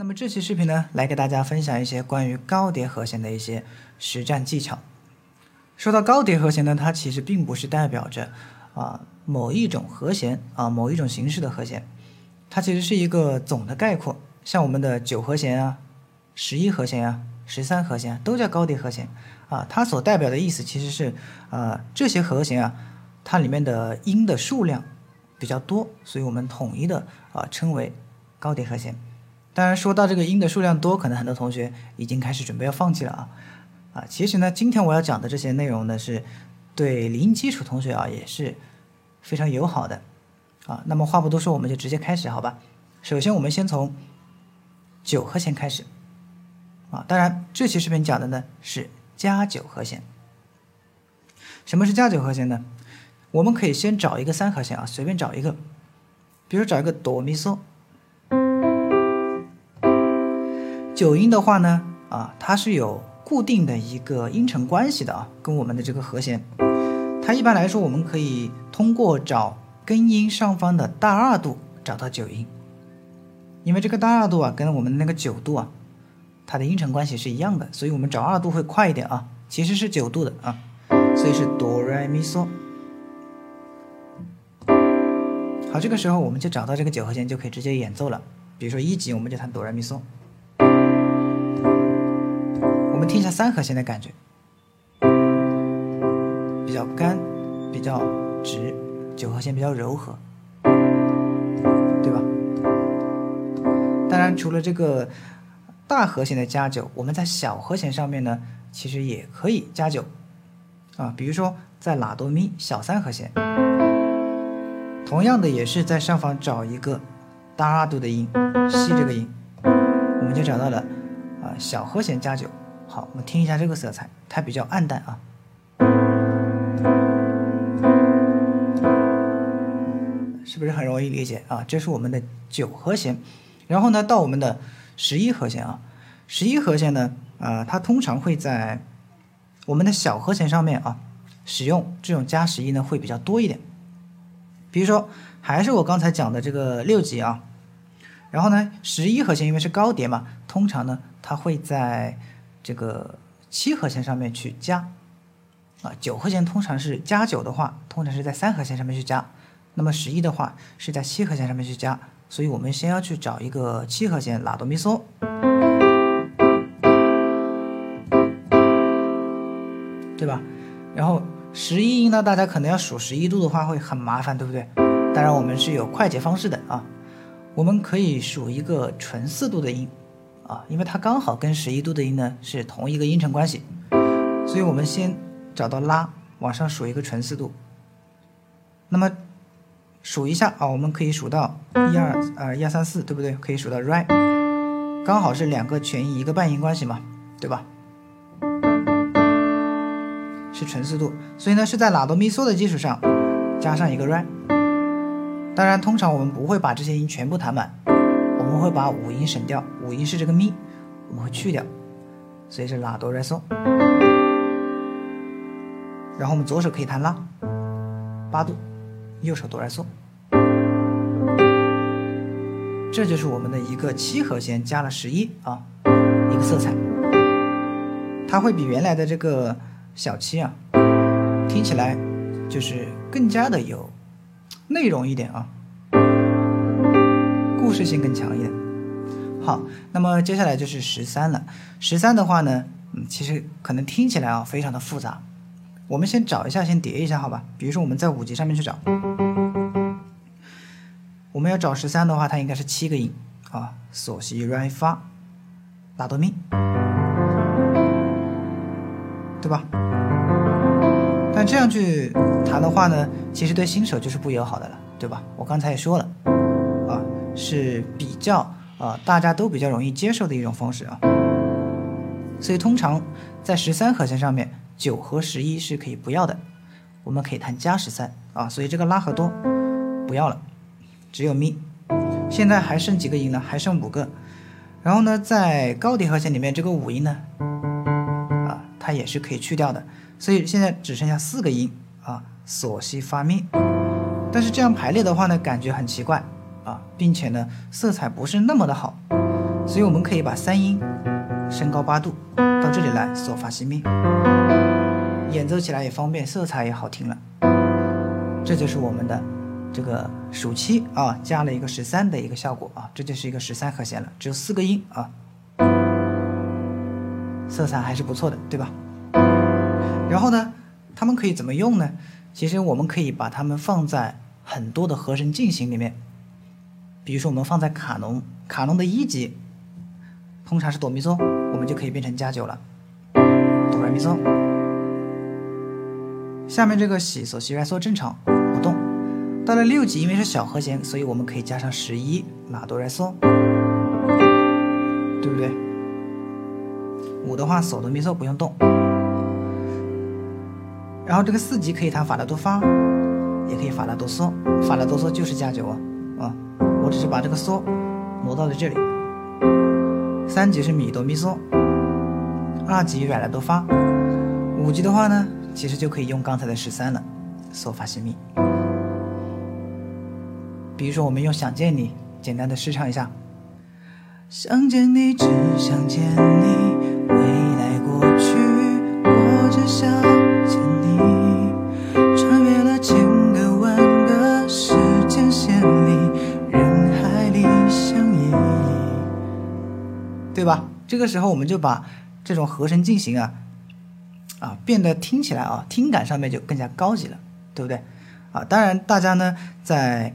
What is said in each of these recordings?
那么这期视频呢，来给大家分享一些关于高叠和弦的一些实战技巧。说到高叠和弦呢，它其实并不是代表着啊某一种和弦啊某一种形式的和弦，它其实是一个总的概括。像我们的九和弦啊、十一和弦啊、十三和弦啊都叫高叠和弦啊，它所代表的意思其实是啊这些和弦啊，它里面的音的数量比较多，所以我们统一的啊称为高叠和弦。当然，说到这个音的数量多，可能很多同学已经开始准备要放弃了啊啊！其实呢，今天我要讲的这些内容呢，是对零基础同学啊也是非常友好的啊。那么话不多说，我们就直接开始，好吧？首先，我们先从九和弦开始啊。当然，这期视频讲的呢是加九和弦。什么是加九和弦呢？我们可以先找一个三和弦啊，随便找一个，比如找一个哆咪嗦。九音的话呢，啊，它是有固定的一个音程关系的啊，跟我们的这个和弦，它一般来说我们可以通过找根音上方的大二度找到九音，因为这个大二度啊跟我们的那个九度啊，它的音程关系是一样的，所以我们找二度会快一点啊，其实是九度的啊，所以是哆来咪嗦。好，这个时候我们就找到这个九和弦就可以直接演奏了，比如说一级我们就弹哆来咪嗦。听一下三和弦的感觉，比较干，比较直；九和弦比较柔和，对吧？当然，除了这个大和弦的加九，我们在小和弦上面呢，其实也可以加九啊。比如说，在拉哆咪小三和弦，同样的也是在上方找一个大二度的音，西这个音，我们就找到了啊小和弦加九。好，我们听一下这个色彩，它比较暗淡啊，是不是很容易理解啊？这是我们的九和弦，然后呢，到我们的十一和弦啊，十一和弦呢，啊，它通常会在我们的小和弦上面啊，使用这种加十一呢会比较多一点。比如说，还是我刚才讲的这个六级啊，然后呢，十一和弦因为是高叠嘛，通常呢，它会在这个七和弦上面去加，啊，九和弦通常是加九的话，通常是在三和弦上面去加，那么十一的话是在七和弦上面去加，所以我们先要去找一个七和弦拉哆咪嗦，对吧？然后十一音呢，大家可能要数十一度的话会很麻烦，对不对？当然我们是有快捷方式的啊，我们可以数一个纯四度的音。啊，因为它刚好跟十一度的音呢是同一个音程关系，所以我们先找到拉，往上数一个纯四度。那么数一下啊，我们可以数到一二呃一二三四，对不对？可以数到 re，刚好是两个全音一个半音关系嘛，对吧？是纯四度，所以呢是在拉哆咪嗦的基础上加上一个 re。当然，通常我们不会把这些音全部弹满。我们会把五音省掉，五音是这个咪，我们会去掉，所以是拉哆来嗦。然后我们左手可以弹拉，八度，右手哆来嗦，这就是我们的一个七和弦加了十一啊，一个色彩，它会比原来的这个小七啊，听起来就是更加的有内容一点啊。故事性更强一点。好，那么接下来就是十三了。十三的话呢，嗯，其实可能听起来啊非常的复杂。我们先找一下，先叠一下，好吧？比如说我们在五级上面去找，我们要找十三的话，它应该是七个音啊，嗦西来发拉哆咪，对吧？但这样去弹的话呢，其实对新手就是不友好的了，对吧？我刚才也说了。是比较啊，大家都比较容易接受的一种方式啊，所以通常在十三和弦上面，九和十一是可以不要的，我们可以弹加十三啊，所以这个拉和哆不要了，只有咪。现在还剩几个音呢？还剩五个，然后呢，在高叠和弦里面，这个五音呢，啊，它也是可以去掉的，所以现在只剩下四个音啊，嗦西发咪。但是这样排列的话呢，感觉很奇怪。啊，并且呢，色彩不是那么的好。所以我们可以把三音升高八度，到这里来索发西咪，演奏起来也方便，色彩也好听了。这就是我们的这个属七啊，加了一个十三的一个效果啊，这就是一个十三和弦了，只有四个音啊，色彩还是不错的，对吧？然后呢，它们可以怎么用呢？其实我们可以把它们放在很多的和声进行里面，比如说我们放在卡农，卡农的一级。通常是哆咪嗦，我们就可以变成加九了，哆来咪嗦。下面这个西嗦西来嗦正常不动。到了六级，因为是小和弦，所以我们可以加上十一拉哆来嗦，对不对？五的话，嗦哆咪嗦不用动。然后这个四级可以弹法拉哆发，也可以法拉哆嗦，法拉哆嗦就是加九啊啊！只是把这个嗦挪到了这里。三级是米哆咪嗦，二级软了哆发，五级的话呢，其实就可以用刚才的十三了，嗦发西咪。比如说，我们用想见你，简单的试唱一下。想见你，只想见你，对吧？这个时候我们就把这种和声进行啊，啊，变得听起来啊，听感上面就更加高级了，对不对？啊，当然大家呢在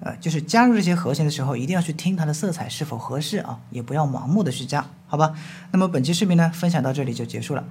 呃就是加入这些和弦的时候，一定要去听它的色彩是否合适啊，也不要盲目的去加，好吧？那么本期视频呢分享到这里就结束了。